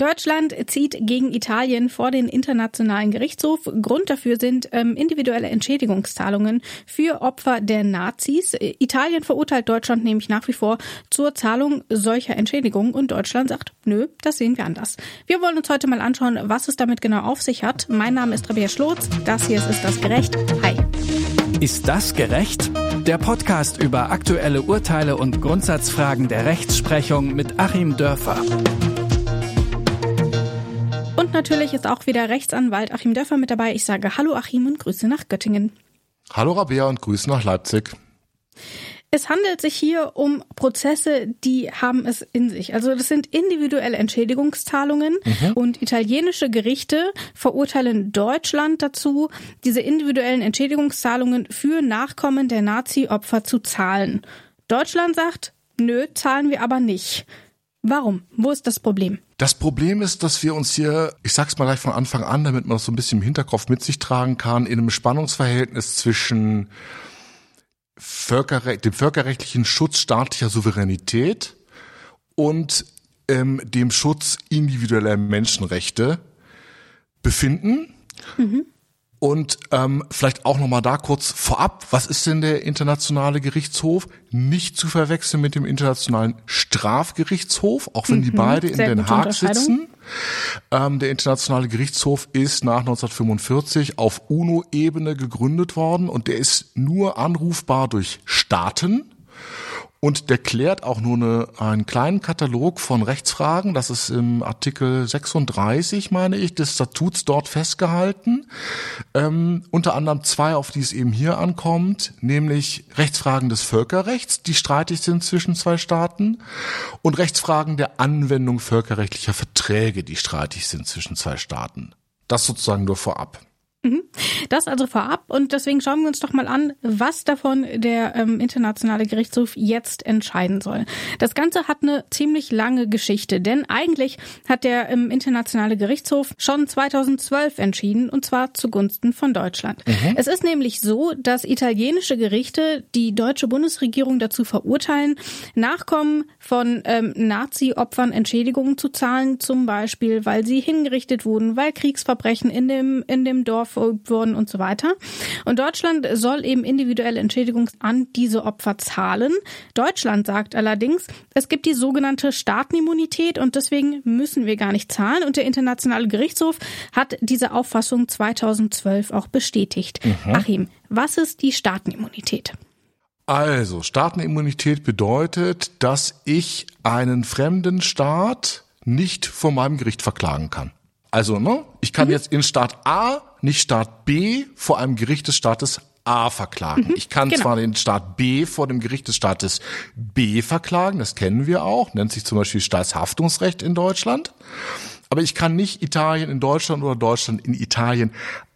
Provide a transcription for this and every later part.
Deutschland zieht gegen Italien vor den Internationalen Gerichtshof. Grund dafür sind ähm, individuelle Entschädigungszahlungen für Opfer der Nazis. Italien verurteilt Deutschland nämlich nach wie vor zur Zahlung solcher Entschädigungen und Deutschland sagt, nö, das sehen wir anders. Wir wollen uns heute mal anschauen, was es damit genau auf sich hat. Mein Name ist Rabia Schlotz. Das hier ist Ist das gerecht? Hi. Ist das gerecht? Der Podcast über aktuelle Urteile und Grundsatzfragen der Rechtsprechung mit Achim Dörfer. Und natürlich ist auch wieder Rechtsanwalt Achim Dörfer mit dabei. Ich sage Hallo Achim und Grüße nach Göttingen. Hallo Rabea und Grüße nach Leipzig. Es handelt sich hier um Prozesse, die haben es in sich. Also das sind individuelle Entschädigungszahlungen mhm. und italienische Gerichte verurteilen Deutschland dazu, diese individuellen Entschädigungszahlungen für Nachkommen der Nazi-Opfer zu zahlen. Deutschland sagt, nö, zahlen wir aber nicht. Warum? Wo ist das Problem? Das Problem ist, dass wir uns hier, ich sag's mal gleich von Anfang an, damit man das so ein bisschen im Hinterkopf mit sich tragen kann, in einem Spannungsverhältnis zwischen Völkerrecht, dem völkerrechtlichen Schutz staatlicher Souveränität und ähm, dem Schutz individueller Menschenrechte befinden. Mhm. Und ähm, vielleicht auch nochmal da kurz vorab, was ist denn der Internationale Gerichtshof? Nicht zu verwechseln mit dem Internationalen Strafgerichtshof, auch wenn mhm, die beide in Den Haag sitzen. Ähm, der Internationale Gerichtshof ist nach 1945 auf UNO-Ebene gegründet worden und der ist nur anrufbar durch Staaten und der klärt auch nur eine, einen kleinen Katalog von Rechtsfragen. Das ist im Artikel 36, meine ich, des Statuts dort festgehalten. Ähm, unter anderem zwei, auf die es eben hier ankommt, nämlich Rechtsfragen des Völkerrechts, die streitig sind zwischen zwei Staaten, und Rechtsfragen der Anwendung völkerrechtlicher Verträge, die streitig sind zwischen zwei Staaten. Das sozusagen nur vorab. Mhm. Das also vorab und deswegen schauen wir uns doch mal an, was davon der ähm, internationale Gerichtshof jetzt entscheiden soll. Das Ganze hat eine ziemlich lange Geschichte, denn eigentlich hat der ähm, internationale Gerichtshof schon 2012 entschieden und zwar zugunsten von Deutschland. Mhm. Es ist nämlich so, dass italienische Gerichte die deutsche Bundesregierung dazu verurteilen, Nachkommen von ähm, Nazi-Opfern Entschädigungen zu zahlen, zum Beispiel, weil sie hingerichtet wurden, weil Kriegsverbrechen in dem in dem Dorf verübt wurden und so weiter. Und Deutschland soll eben individuelle Entschädigung an diese Opfer zahlen. Deutschland sagt allerdings, es gibt die sogenannte Staatenimmunität und deswegen müssen wir gar nicht zahlen. Und der Internationale Gerichtshof hat diese Auffassung 2012 auch bestätigt. Mhm. Achim, was ist die Staatenimmunität? Also, Staatenimmunität bedeutet, dass ich einen fremden Staat nicht vor meinem Gericht verklagen kann. Also, ne, ich kann mhm. jetzt in Staat A nicht Staat B vor einem Gericht des Staates A verklagen. Mhm, ich kann genau. zwar den Staat B vor dem Gericht des Staates B verklagen, das kennen wir auch, nennt sich zum Beispiel Staatshaftungsrecht in Deutschland, aber ich kann nicht Italien in Deutschland oder Deutschland in Italien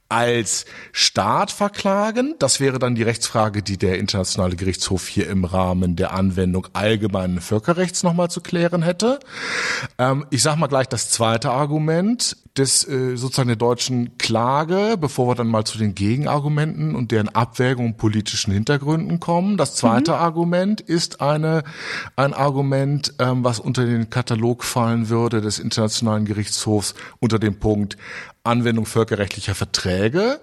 als Staat verklagen. Das wäre dann die Rechtsfrage, die der Internationale Gerichtshof hier im Rahmen der Anwendung allgemeinen Völkerrechts nochmal zu klären hätte. Ähm, ich sage mal gleich das zweite Argument des äh, sozusagen der deutschen Klage, bevor wir dann mal zu den Gegenargumenten und deren Abwägung und politischen Hintergründen kommen. Das zweite mhm. Argument ist eine ein Argument, ähm, was unter den Katalog fallen würde des Internationalen Gerichtshofs unter dem Punkt Anwendung völkerrechtlicher Verträge,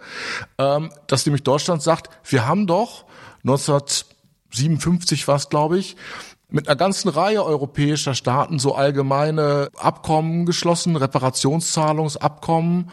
ähm, dass nämlich Deutschland sagt, wir haben doch 1957 war es, glaube ich, mit einer ganzen Reihe europäischer Staaten so allgemeine Abkommen geschlossen, Reparationszahlungsabkommen,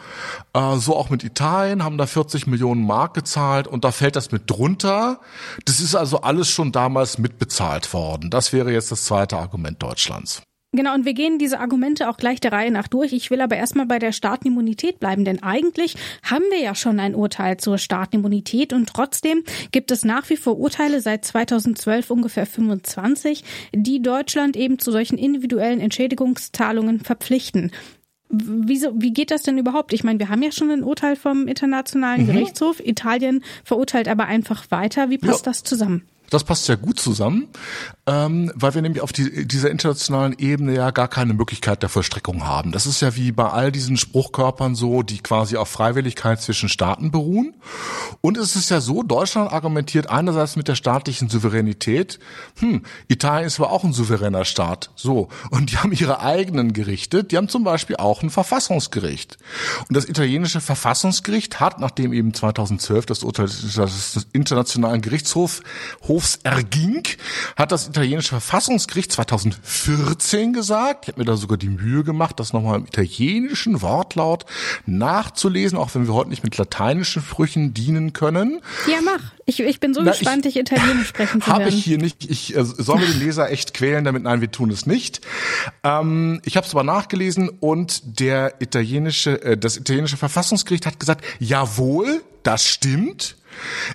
äh, so auch mit Italien, haben da 40 Millionen Mark gezahlt und da fällt das mit drunter. Das ist also alles schon damals mitbezahlt worden. Das wäre jetzt das zweite Argument Deutschlands. Genau, und wir gehen diese Argumente auch gleich der Reihe nach durch. Ich will aber erstmal bei der Staatenimmunität bleiben, denn eigentlich haben wir ja schon ein Urteil zur Staatenimmunität und trotzdem gibt es nach wie vor Urteile seit 2012 ungefähr 25, die Deutschland eben zu solchen individuellen Entschädigungszahlungen verpflichten. Wieso, wie geht das denn überhaupt? Ich meine, wir haben ja schon ein Urteil vom Internationalen mhm. Gerichtshof. Italien verurteilt aber einfach weiter. Wie passt ja. das zusammen? Das passt sehr gut zusammen, ähm, weil wir nämlich auf die, dieser internationalen Ebene ja gar keine Möglichkeit der Vollstreckung haben. Das ist ja wie bei all diesen Spruchkörpern so, die quasi auf Freiwilligkeit zwischen Staaten beruhen. Und es ist ja so, Deutschland argumentiert einerseits mit der staatlichen Souveränität, hm, Italien ist aber auch ein souveräner Staat. So. Und die haben ihre eigenen Gerichte, die haben zum Beispiel auch ein Verfassungsgericht. Und das italienische Verfassungsgericht hat, nachdem eben 2012 das Urteil des Internationalen Gerichtshofs Hofs erging, hat das italienische Verfassungsgericht 2014 gesagt, ich habe mir da sogar die Mühe gemacht, das nochmal im italienischen Wortlaut nachzulesen, auch wenn wir heute nicht mit lateinischen Sprüchen dienen können. Ja, mach. Ich, ich bin so Na, gespannt, dich Italienisch sprechen zu hören. Habe ich hier nicht. Ich äh, soll mir den Leser echt quälen, damit nein, wir tun es nicht. Ähm, ich habe es aber nachgelesen und der italienische, äh, das italienische Verfassungsgericht hat gesagt, jawohl, das stimmt.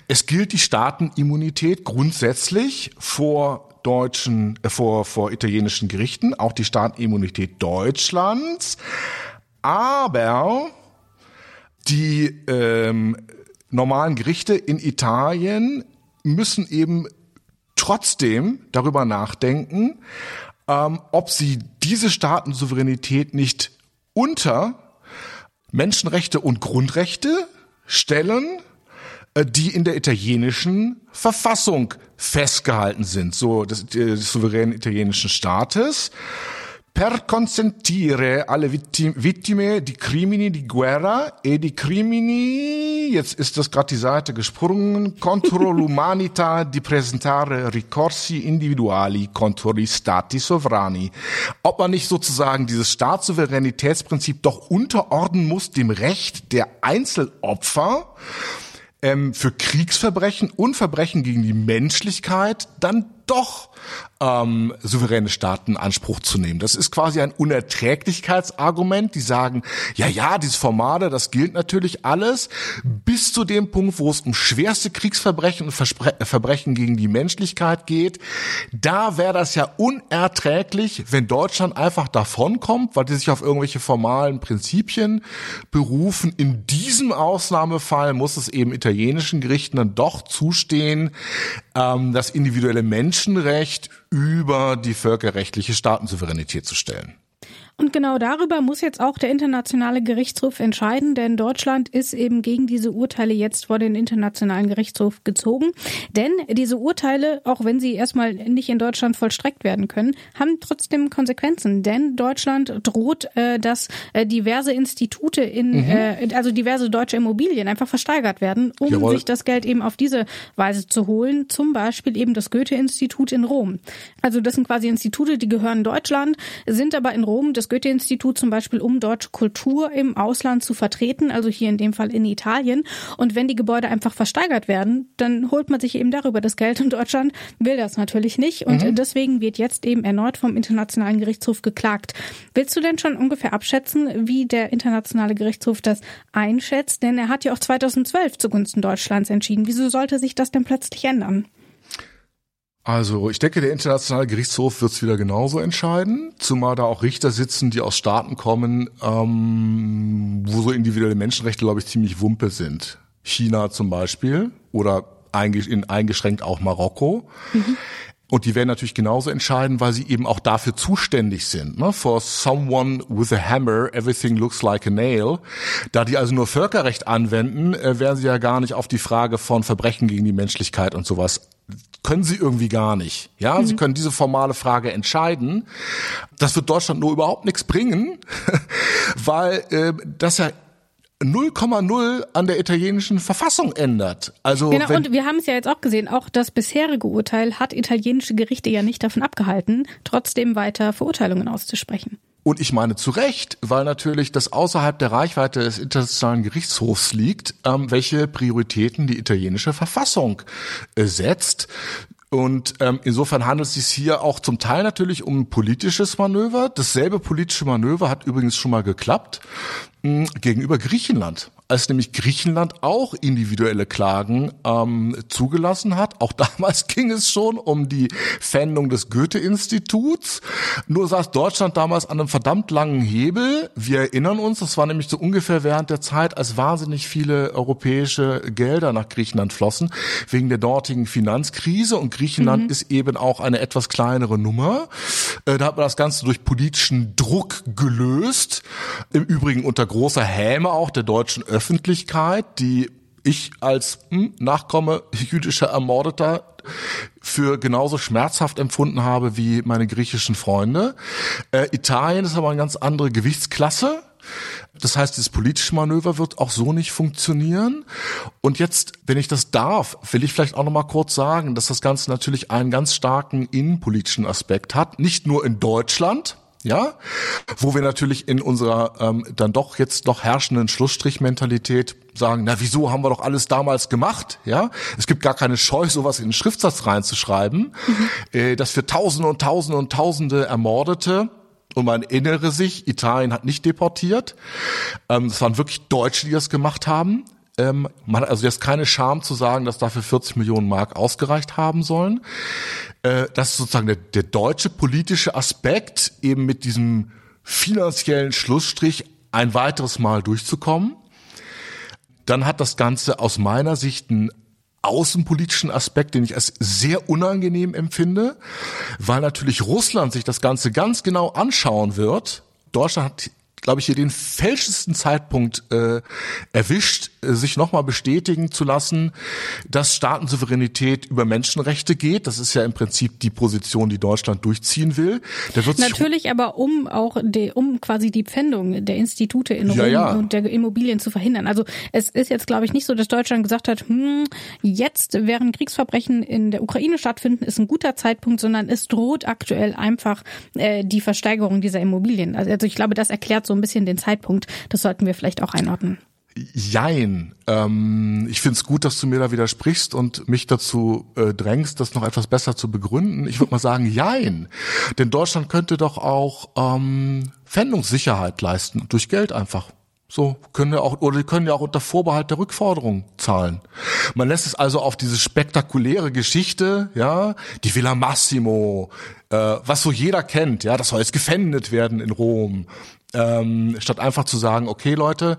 Es gilt die Staatenimmunität grundsätzlich vor deutschen, äh, vor, vor italienischen Gerichten, auch die Staatenimmunität Deutschlands. Aber die ähm, normalen Gerichte in Italien müssen eben trotzdem darüber nachdenken, ähm, ob sie diese Staatensouveränität nicht unter Menschenrechte und Grundrechte stellen äh, die in der italienischen Verfassung festgehalten sind, so des, des souveränen italienischen Staates per consentire alle Vittime di crimini di guerra e di crimini, jetzt ist das gerade die Seite gesprungen, contro l'umanità di presentare ricorsi individuali contro gli stati sovrani. Ob man nicht sozusagen dieses Staatssouveränitätsprinzip doch unterordnen muss dem Recht der Einzelopfer, ähm, für Kriegsverbrechen und Verbrechen gegen die Menschlichkeit dann doch ähm, souveräne Staaten Anspruch zu nehmen. Das ist quasi ein Unerträglichkeitsargument. Die sagen, ja, ja, dieses Formale, das gilt natürlich alles, bis zu dem Punkt, wo es um schwerste Kriegsverbrechen und Verspre Verbrechen gegen die Menschlichkeit geht. Da wäre das ja unerträglich, wenn Deutschland einfach davonkommt, weil die sich auf irgendwelche formalen Prinzipien berufen. In diesem Ausnahmefall muss es eben italienischen Gerichten dann doch zustehen, ähm, das individuelle Menschenrecht über die völkerrechtliche Staatensouveränität zu stellen. Und genau darüber muss jetzt auch der Internationale Gerichtshof entscheiden, denn Deutschland ist eben gegen diese Urteile jetzt vor den Internationalen Gerichtshof gezogen. Denn diese Urteile, auch wenn sie erstmal nicht in Deutschland vollstreckt werden können, haben trotzdem Konsequenzen. Denn Deutschland droht, äh, dass äh, diverse Institute in, mhm. äh, also diverse deutsche Immobilien einfach versteigert werden, um Jawohl. sich das Geld eben auf diese Weise zu holen. Zum Beispiel eben das Goethe-Institut in Rom. Also das sind quasi Institute, die gehören Deutschland, sind aber in Rom. Das das Goethe-Institut zum Beispiel, um deutsche Kultur im Ausland zu vertreten, also hier in dem Fall in Italien. Und wenn die Gebäude einfach versteigert werden, dann holt man sich eben darüber das Geld und Deutschland will das natürlich nicht. Und mhm. deswegen wird jetzt eben erneut vom Internationalen Gerichtshof geklagt. Willst du denn schon ungefähr abschätzen, wie der Internationale Gerichtshof das einschätzt? Denn er hat ja auch 2012 zugunsten Deutschlands entschieden. Wieso sollte sich das denn plötzlich ändern? Also ich denke, der Internationale Gerichtshof wird es wieder genauso entscheiden, zumal da auch Richter sitzen, die aus Staaten kommen, ähm, wo so individuelle Menschenrechte, glaube ich, ziemlich wumpe sind. China zum Beispiel oder eingeschränkt auch Marokko. Mhm. Und die werden natürlich genauso entscheiden, weil sie eben auch dafür zuständig sind. Ne? For someone with a hammer, everything looks like a nail. Da die also nur Völkerrecht anwenden, äh, werden sie ja gar nicht auf die Frage von Verbrechen gegen die Menschlichkeit und sowas können sie irgendwie gar nicht. Ja, mhm. sie können diese formale Frage entscheiden. Das wird Deutschland nur überhaupt nichts bringen, weil äh, das ja 0,0 an der italienischen Verfassung ändert. Also genau, und wir haben es ja jetzt auch gesehen, auch das bisherige Urteil hat italienische Gerichte ja nicht davon abgehalten, trotzdem weiter Verurteilungen auszusprechen. Und ich meine zu Recht, weil natürlich das außerhalb der Reichweite des Internationalen Gerichtshofs liegt, ähm, welche Prioritäten die italienische Verfassung äh, setzt. Und ähm, insofern handelt es sich hier auch zum Teil natürlich um ein politisches Manöver. Dasselbe politische Manöver hat übrigens schon mal geklappt mh, hm, gegenüber Griechenland. Als nämlich Griechenland auch individuelle Klagen ähm, zugelassen hat. Auch damals ging es schon um die Pfändung des Goethe-Instituts. Nur saß Deutschland damals an einem verdammt langen Hebel. Wir erinnern uns, das war nämlich so ungefähr während der Zeit, als wahnsinnig viele europäische Gelder nach Griechenland flossen, wegen der dortigen Finanzkrise. Und Griechenland mhm. ist eben auch eine etwas kleinere Nummer. Äh, da hat man das Ganze durch politischen Druck gelöst. Im Übrigen unter großer Häme auch der deutschen Öffentlichkeit, die ich als hm, Nachkomme jüdischer Ermordeter für genauso schmerzhaft empfunden habe wie meine griechischen Freunde. Äh, Italien ist aber eine ganz andere Gewichtsklasse. Das heißt, dieses politische Manöver wird auch so nicht funktionieren. Und jetzt, wenn ich das darf, will ich vielleicht auch noch mal kurz sagen, dass das Ganze natürlich einen ganz starken innenpolitischen Aspekt hat. Nicht nur in Deutschland, ja, wo wir natürlich in unserer ähm, dann doch jetzt noch herrschenden Schlussstrichmentalität sagen, na wieso haben wir doch alles damals gemacht, ja? Es gibt gar keine Scheu, sowas in den Schriftsatz reinzuschreiben, mhm. äh, dass wir Tausende und Tausende und Tausende Ermordete und man erinnere sich, Italien hat nicht deportiert. Ähm, es waren wirklich Deutsche, die das gemacht haben. Ähm, man hat also jetzt keine Scham zu sagen, dass dafür 40 Millionen Mark ausgereicht haben sollen. Äh, das ist sozusagen der, der deutsche politische Aspekt, eben mit diesem finanziellen Schlussstrich ein weiteres Mal durchzukommen. Dann hat das Ganze aus meiner Sicht einen außenpolitischen Aspekt, den ich als sehr unangenehm empfinde, weil natürlich Russland sich das Ganze ganz genau anschauen wird. Deutschland hat glaube ich, hier den fälschesten Zeitpunkt äh, erwischt, äh, sich nochmal bestätigen zu lassen, dass Staatensouveränität über Menschenrechte geht. Das ist ja im Prinzip die Position, die Deutschland durchziehen will. Natürlich aber um auch die, um quasi die Pfändung der Institute in Rom ja, ja. und der Immobilien zu verhindern. Also es ist jetzt, glaube ich, nicht so, dass Deutschland gesagt hat, hm, jetzt während Kriegsverbrechen in der Ukraine stattfinden, ist ein guter Zeitpunkt, sondern es droht aktuell einfach äh, die Versteigerung dieser Immobilien. Also, also ich glaube, das erklärt so ein bisschen den Zeitpunkt. Das sollten wir vielleicht auch einordnen. Jein. Ähm, ich finde es gut, dass du mir da widersprichst und mich dazu äh, drängst, das noch etwas besser zu begründen. Ich würde mal sagen, jein. Denn Deutschland könnte doch auch ähm, Fendungssicherheit leisten, durch Geld einfach. So können ja auch oder die können ja auch unter Vorbehalt der Rückforderung zahlen. Man lässt es also auf diese spektakuläre Geschichte, ja, die Villa Massimo, äh, was so jeder kennt, ja, das soll jetzt gefändet werden in Rom ähm, statt einfach zu sagen, okay Leute,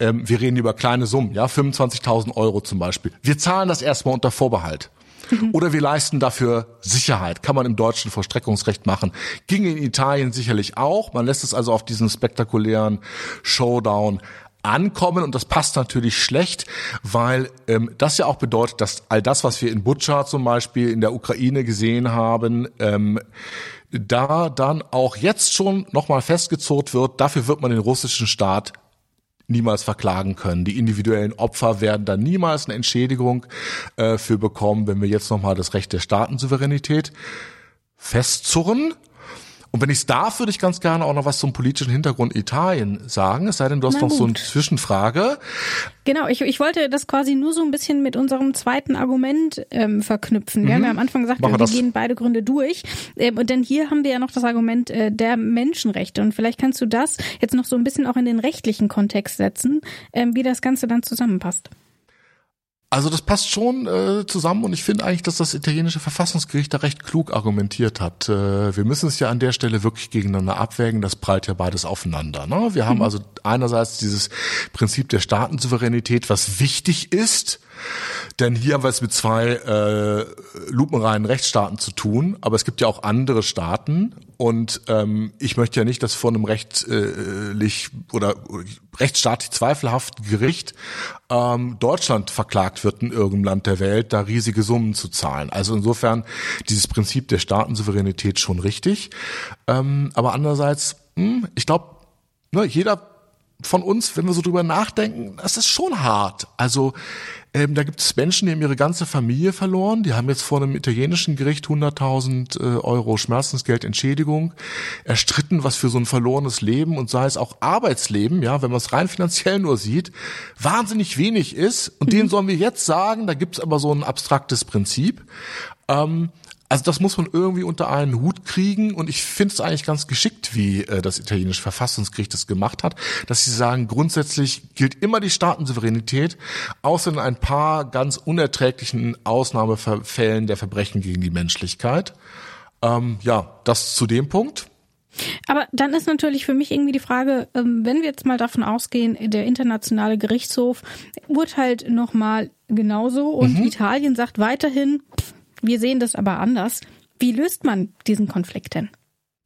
ähm, wir reden über kleine Summen, ja, 25.000 Euro zum Beispiel. Wir zahlen das erstmal unter Vorbehalt. Mhm. Oder wir leisten dafür Sicherheit. Kann man im deutschen Vollstreckungsrecht machen. Ging in Italien sicherlich auch. Man lässt es also auf diesen spektakulären Showdown ankommen und das passt natürlich schlecht, weil ähm, das ja auch bedeutet, dass all das, was wir in Butscha zum Beispiel in der Ukraine gesehen haben, ähm, da dann auch jetzt schon nochmal festgezurrt wird, dafür wird man den russischen Staat niemals verklagen können. Die individuellen Opfer werden da niemals eine Entschädigung äh, für bekommen, wenn wir jetzt nochmal das Recht der Staatensouveränität festzurren. Und wenn ich es darf, würde ich ganz gerne auch noch was zum politischen Hintergrund Italien sagen. Es sei denn, du hast Na noch gut. so eine Zwischenfrage. Genau, ich, ich wollte das quasi nur so ein bisschen mit unserem zweiten Argument ähm, verknüpfen. Wir mhm. haben ja am Anfang gesagt, wir, wir gehen beide Gründe durch. Ähm, und denn hier haben wir ja noch das Argument äh, der Menschenrechte. Und vielleicht kannst du das jetzt noch so ein bisschen auch in den rechtlichen Kontext setzen, ähm, wie das Ganze dann zusammenpasst. Also das passt schon äh, zusammen und ich finde eigentlich, dass das italienische Verfassungsgericht da recht klug argumentiert hat. Äh, wir müssen es ja an der Stelle wirklich gegeneinander abwägen, das prallt ja beides aufeinander. Ne? Wir mhm. haben also einerseits dieses Prinzip der Staatensouveränität, was wichtig ist, denn hier haben wir es mit zwei äh, lupenreinen Rechtsstaaten zu tun, aber es gibt ja auch andere Staaten und ähm, ich möchte ja nicht, dass vor einem rechtlich oder rechtsstaatlich zweifelhaften Gericht ähm, Deutschland verklagt wird in irgendeinem Land der Welt, da riesige Summen zu zahlen. Also insofern dieses Prinzip der Staatensouveränität schon richtig. Ähm, aber andererseits, mh, hm, ich glaube, ne, jeder von uns, wenn wir so drüber nachdenken, das ist schon hart. Also ähm, da gibt es Menschen, die haben ihre ganze Familie verloren. Die haben jetzt vor einem italienischen Gericht 100.000 äh, Euro Schmerzensgeld Entschädigung erstritten, was für so ein verlorenes Leben und sei es auch Arbeitsleben, ja, wenn man es rein finanziell nur sieht, wahnsinnig wenig ist. Und mhm. denen sollen wir jetzt sagen, da gibt es aber so ein abstraktes Prinzip. Ähm, Also das muss man irgendwie unter einen Hut kriegen und ich finde es eigentlich ganz geschickt, wie äh, das italienische Verfassungsgericht das gemacht hat, dass sie sagen, grundsätzlich gilt immer die Staatensouveränität, außer in ein paar ganz unerträglichen Ausnahmefällen der Verbrechen gegen die Menschlichkeit. Ähm, ja, das zu dem Punkt. Aber dann ist natürlich für mich irgendwie die Frage, ähm, wenn wir jetzt mal davon ausgehen, der internationale Gerichtshof urteilt nochmal genauso und mhm. Italien sagt weiterhin, wir sehen das aber anders. Wie löst man diesen Konflikt denn?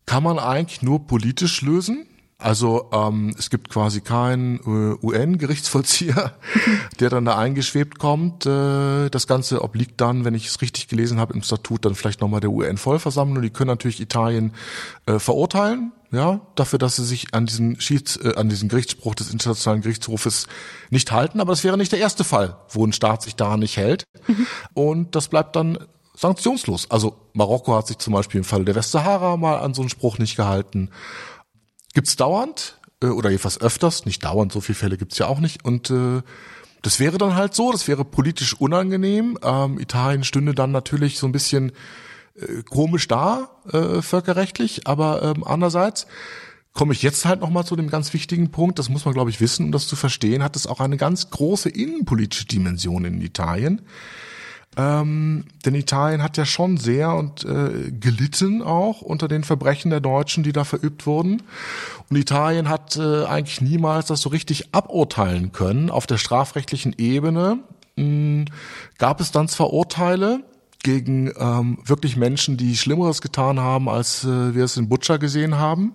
Kann man eigentlich nur politisch lösen? Also ähm, es gibt quasi keinen äh, UN-Gerichtsvollzieher, der dann da eingeschwebt kommt. Äh, das Ganze obliegt dann, wenn ich es richtig gelesen habe, im Statut dann vielleicht nochmal der UN-Vollversammlung. Die können natürlich Italien äh, verurteilen, ja, dafür, dass sie sich an diesen Schieds, äh, an diesen Gerichtsspruch des Internationalen Gerichtshofes nicht halten. Aber das wäre nicht der erste Fall, wo ein Staat sich daran nicht hält. Mhm. Und das bleibt dann sanktionslos. Also Marokko hat sich zum Beispiel im Fall der Westsahara mal an so einen Spruch nicht gehalten gibt's dauernd äh, oder jedenfalls öfters, nicht dauernd, so viele Fälle gibt's ja auch nicht. Und äh, das wäre dann halt so, das wäre politisch unangenehm. Ähm, Italien stünde dann natürlich so ein bisschen äh, komisch da, äh, völkerrechtlich, aber ähm, andererseits komme ich jetzt halt nochmal zu dem ganz wichtigen Punkt, das muss man, glaube ich, wissen, um das zu verstehen, hat es auch eine ganz große innenpolitische Dimension in Italien. Ähm, denn Italien hat ja schon sehr und äh, gelitten auch unter den Verbrechen der Deutschen, die da verübt wurden. Und Italien hat äh, eigentlich niemals das so richtig aburteilen können. Auf der strafrechtlichen Ebene mh, hm, gab es dann zwar Urteile gegen ähm, wirklich Menschen, die Schlimmeres getan haben, als äh, wir es in Butcher gesehen haben.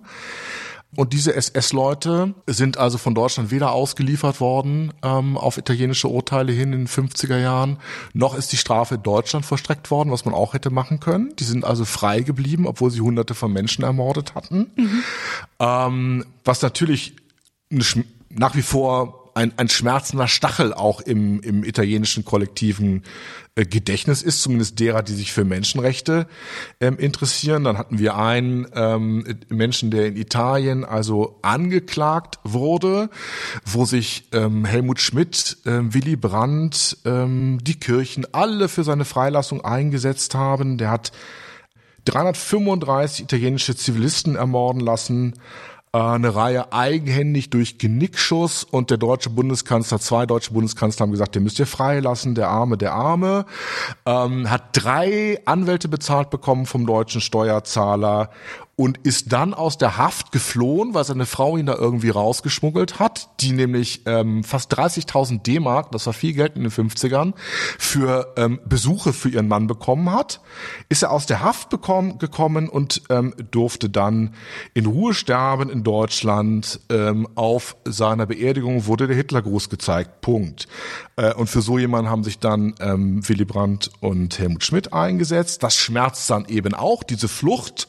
Und diese SS-Leute sind also von Deutschland weder ausgeliefert worden ähm, auf italienische Urteile hin in den 50er Jahren, noch ist die Strafe in Deutschland verstreckt worden, was man auch hätte machen können. Die sind also frei geblieben, obwohl sie hunderte von Menschen ermordet hatten. Mhm. Ähm, was natürlich nach wie vor ein, ein schmerzender Stachel auch im, im italienischen kollektiven äh, Gedächtnis ist, zumindest derer, die sich für Menschenrechte ähm, interessieren. Dann hatten wir einen ähm, Menschen, der in Italien also angeklagt wurde, wo sich ähm, Helmut Schmidt, ähm, Willy Brandt, ähm, die Kirchen alle für seine Freilassung eingesetzt haben. Der hat 335 italienische Zivilisten ermorden lassen, eine Reihe eigenhändig durch Genickschuss und der deutsche Bundeskanzler, zwei deutsche Bundeskanzler haben gesagt, den müsst ihr freilassen, der Arme, der Arme, ähm, hat drei Anwälte bezahlt bekommen vom deutschen Steuerzahler und ist dann aus der Haft geflohen, weil seine Frau ihn da irgendwie rausgeschmuggelt hat, die nämlich ähm, fast 30.000 D-Mark, das war viel Geld in den 50ern, für ähm, Besuche für ihren Mann bekommen hat, ist er aus der Haft bekommen, gekommen und ähm, durfte dann in Ruhe sterben in Deutschland. Ähm, auf seiner Beerdigung wurde der Hitlergruß gezeigt. Punkt. Äh, und für so jemanden haben sich dann ähm, Willy Brandt und Helmut Schmidt eingesetzt. Das schmerzt dann eben auch, diese Flucht.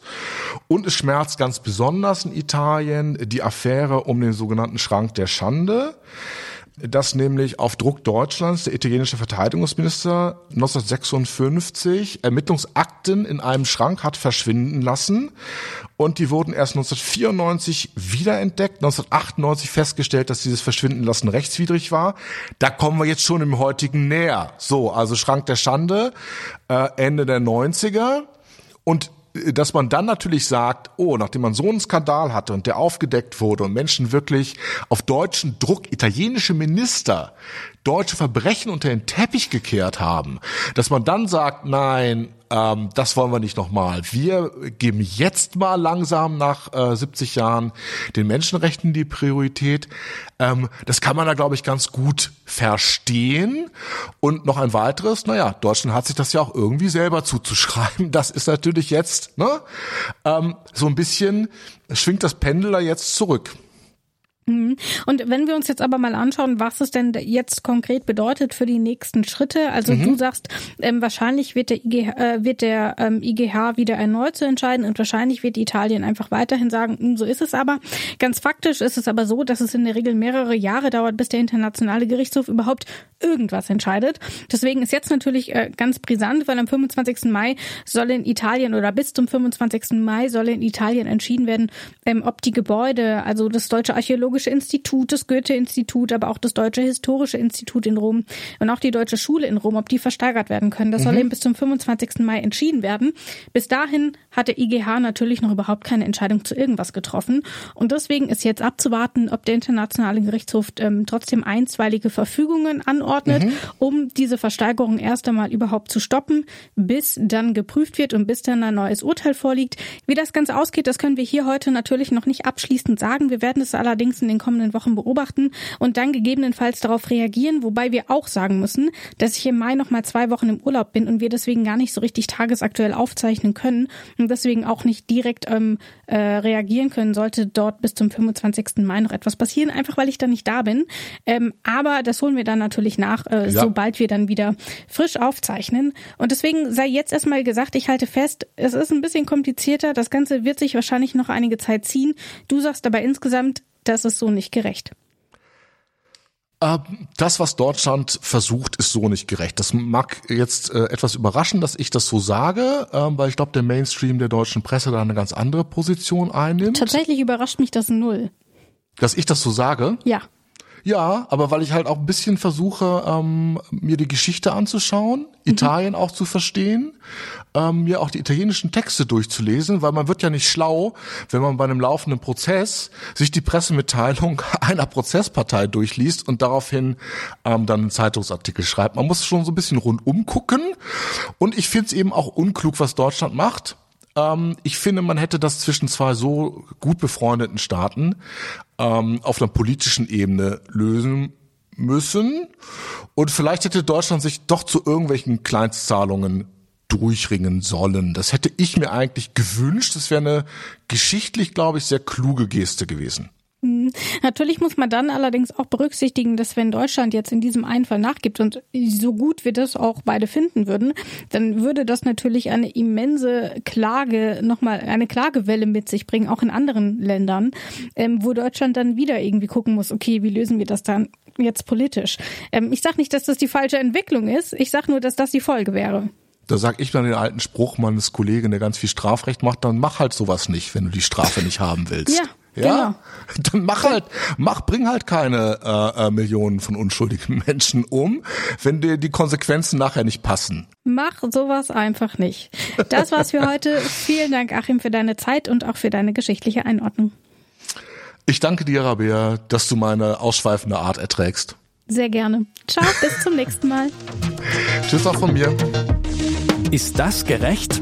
Und es schmerzt ganz besonders in Italien die Affäre um den sogenannten Schrank der Schande dass nämlich auf Druck Deutschlands der italienische Verteidigungsminister 1956 Ermittlungsakten in einem Schrank hat verschwinden lassen und die wurden erst 1994 wiederentdeckt, 1998 festgestellt, dass dieses Verschwinden lassen rechtswidrig war. Da kommen wir jetzt schon im heutigen näher. So, also Schrank der Schande, äh, Ende der 90er und dass man dann natürlich sagt, oh, nachdem man so einen Skandal hatte und der aufgedeckt wurde und Menschen wirklich auf deutschen Druck, italienische Minister, deutsche Verbrechen unter den Teppich gekehrt haben, dass man dann sagt, nein, ähm, das wollen wir nicht nochmal. Wir geben jetzt mal langsam nach äh, 70 Jahren den Menschenrechten die Priorität. Ähm, das kann man da, glaube ich, ganz gut verstehen. Und noch ein weiteres, naja, Deutschland hat sich das ja auch irgendwie selber zuzuschreiben. Das ist natürlich jetzt, ne, ähm, so ein bisschen schwingt das Pendel da jetzt zurück. Mhm. Und wenn wir uns jetzt aber mal anschauen, was es denn jetzt konkret bedeutet für die nächsten Schritte, also mhm. du sagst, ähm, wahrscheinlich wird der, IGH, äh, wird der ähm, IGH wieder erneut zu entscheiden und wahrscheinlich wird Italien einfach weiterhin sagen, hm, so ist es aber. Ganz faktisch ist es aber so, dass es in der Regel mehrere Jahre dauert, bis der internationale Gerichtshof überhaupt irgendwas entscheidet. Deswegen ist jetzt natürlich äh, ganz brisant, weil am 25. Mai soll in Italien oder bis zum 25. Mai soll in Italien entschieden werden, ähm, ob die Gebäude, also das Deutsche Archäologische Institut, das Goethe-Institut, aber auch das Deutsche Historische Institut in Rom und auch die Deutsche Schule in Rom, ob die versteigert werden können. Das mhm. soll eben bis zum 25. Mai entschieden werden. Bis dahin hat der IGH natürlich noch überhaupt keine Entscheidung zu irgendwas getroffen. Und deswegen ist jetzt abzuwarten, ob der Internationale Gerichtshof ähm, trotzdem einstweilige Verfügungen anordnet, mhm. um diese Versteigerung erst einmal überhaupt zu stoppen, bis dann geprüft wird und bis dann ein neues Urteil vorliegt. Wie das Ganze ausgeht, das können wir hier heute natürlich noch nicht abschließend sagen. Wir werden es allerdings in den kommenden Wochen beobachten und dann gegebenenfalls darauf reagieren, wobei wir auch sagen müssen, dass ich im Mai noch mal zwei Wochen im Urlaub bin und wir deswegen gar nicht so richtig tagesaktuell aufzeichnen können und deswegen auch nicht direkt ähm, äh, reagieren können, sollte dort bis zum 25. Mai noch etwas passieren, einfach weil ich da nicht da bin. Ähm, aber das holen wir dann natürlich nach, äh, ja. sobald wir dann wieder frisch aufzeichnen. Und deswegen sei jetzt erstmal gesagt, ich halte fest, es ist ein bisschen komplizierter. Das Ganze wird sich wahrscheinlich noch einige Zeit ziehen. Du sagst aber insgesamt, das ist so nicht gerecht. Ähm, das, was Deutschland versucht, ist so nicht gerecht. Das mag jetzt äh, etwas überraschen, dass ich das so sage, äh, weil ich glaube, der Mainstream der deutschen Presse da eine ganz andere Position einnimmt. Tatsächlich überrascht mich das null. Dass ich das so sage? Ja. Ja, aber weil ich halt auch ein bisschen versuche, ähm, mir die Geschichte anzuschauen, mhm. Italien auch zu verstehen, ähm, mir auch die italienischen Texte durchzulesen, weil man wird ja nicht schlau, wenn man bei einem laufenden Prozess sich die Pressemitteilung einer Prozesspartei durchliest und daraufhin ähm, dann einen Zeitungsartikel schreibt. Man muss schon so ein bisschen rundum gucken und ich finde es eben auch unklug, was Deutschland macht ähm, ich finde, man hätte das zwischen zwei so gut befreundeten Staaten ähm, auf einer politischen Ebene lösen müssen. Und vielleicht hätte Deutschland sich doch zu irgendwelchen Kleinstzahlungen durchringen sollen. Das hätte ich mir eigentlich gewünscht. Das wäre eine geschichtlich, glaube ich, sehr kluge Geste gewesen. Hm. Natürlich muss man dann allerdings auch berücksichtigen, dass wenn Deutschland jetzt in diesem einen Fall nachgibt und so gut wir das auch beide finden würden, dann würde das natürlich eine immense Klage, nochmal eine Klagewelle mit sich bringen, auch in anderen Ländern, ähm, wo Deutschland dann wieder irgendwie gucken muss, okay, wie lösen wir das dann jetzt politisch? Ähm, ich sage nicht, dass das die falsche Entwicklung ist, ich sage nur, dass das die Folge wäre. Da sag ich dann den alten Spruch meines Kollegen, der ganz viel Strafrecht macht, dann mach halt sowas nicht, wenn du die Strafe nicht haben willst. Ja, ja, genau. dann mach halt, mach, bring halt keine äh, äh, Millionen von unschuldigen Menschen um, wenn dir die Konsequenzen nachher nicht passen. Mach sowas einfach nicht. Das war's für heute. Vielen Dank, Achim, für deine Zeit und auch für deine geschichtliche Einordnung. Ich danke dir, Rabea, dass du meine ausschweifende Art erträgst. Sehr gerne. Ciao, bis zum nächsten Mal. Tschüss auch von mir. Ist das gerecht?